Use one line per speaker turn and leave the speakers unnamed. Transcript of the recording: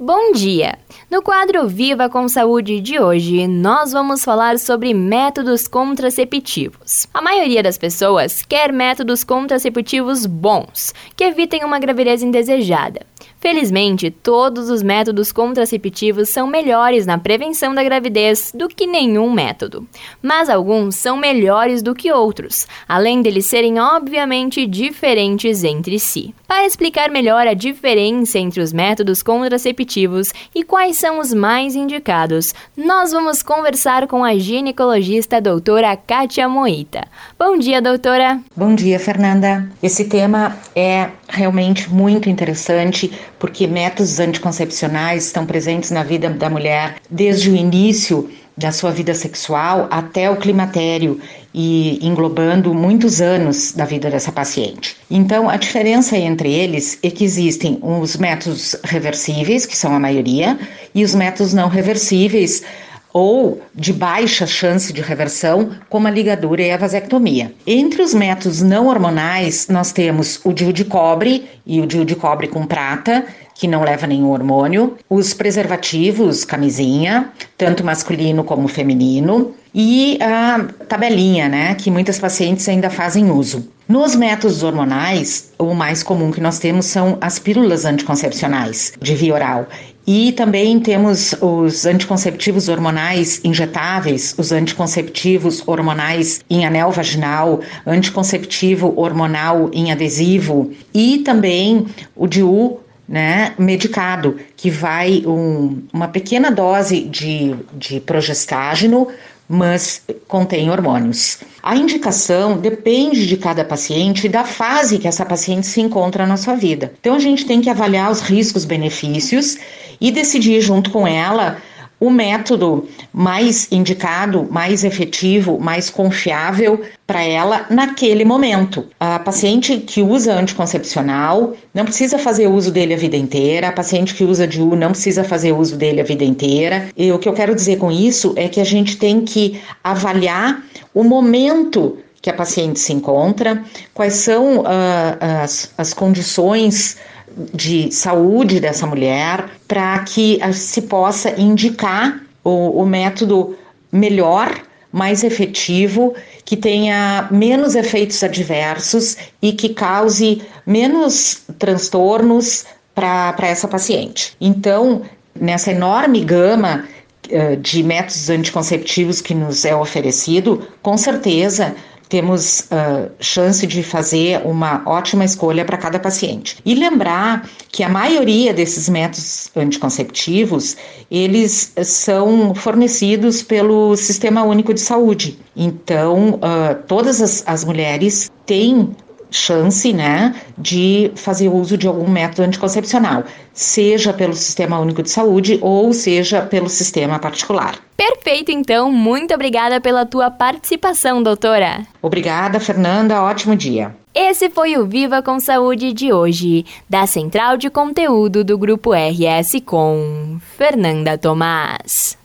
Bom dia! No quadro Viva com Saúde de hoje, nós vamos falar sobre métodos contraceptivos. A maioria das pessoas quer métodos contraceptivos bons, que evitem uma gravidez indesejada. Felizmente, todos os métodos contraceptivos são melhores na prevenção da gravidez do que nenhum método, mas alguns são melhores do que outros, além deles serem obviamente diferentes entre si. Para explicar melhor a diferença entre os métodos contraceptivos e quais são os mais indicados, nós vamos conversar com a ginecologista doutora Kátia Moita. Bom dia, doutora!
Bom dia, Fernanda! Esse tema é realmente muito interessante porque métodos anticoncepcionais estão presentes na vida da mulher desde o início da sua vida sexual até o climatério e englobando muitos anos da vida dessa paciente. Então, a diferença entre eles é que existem os métodos reversíveis, que são a maioria, e os métodos não reversíveis, ou de baixa chance de reversão, como a ligadura e a vasectomia. Entre os métodos não hormonais, nós temos o DIU de cobre e o DIU de cobre com prata, que não leva nenhum hormônio, os preservativos, camisinha, tanto masculino como feminino, e a tabelinha, né, que muitas pacientes ainda fazem uso. Nos métodos hormonais, o mais comum que nós temos são as pílulas anticoncepcionais de via oral. E também temos os anticonceptivos hormonais injetáveis, os anticonceptivos hormonais em anel vaginal, anticonceptivo hormonal em adesivo e também o DIU né, medicado, que vai um, uma pequena dose de, de progestágeno, mas contém hormônios. A indicação depende de cada paciente e da fase que essa paciente se encontra na sua vida. Então a gente tem que avaliar os riscos, benefícios e decidir junto com ela o método mais indicado, mais efetivo, mais confiável para ela naquele momento. A paciente que usa anticoncepcional não precisa fazer uso dele a vida inteira, a paciente que usa DIU não precisa fazer uso dele a vida inteira. E o que eu quero dizer com isso é que a gente tem que avaliar o momento que a paciente se encontra, quais são uh, as, as condições de saúde dessa mulher, para que se possa indicar o, o método melhor, mais efetivo, que tenha menos efeitos adversos e que cause menos transtornos para essa paciente. Então, nessa enorme gama eh, de métodos anticonceptivos que nos é oferecido, com certeza temos uh, chance de fazer uma ótima escolha para cada paciente. E lembrar que a maioria desses métodos anticonceptivos, eles são fornecidos pelo Sistema Único de Saúde. Então, uh, todas as, as mulheres têm chance, né, de fazer uso de algum método anticoncepcional, seja pelo Sistema Único de Saúde ou seja pelo sistema particular.
Perfeito, então. Muito obrigada pela tua participação, doutora.
Obrigada, Fernanda. Ótimo dia.
Esse foi o Viva com Saúde de hoje, da Central de Conteúdo do Grupo RS com Fernanda Tomás.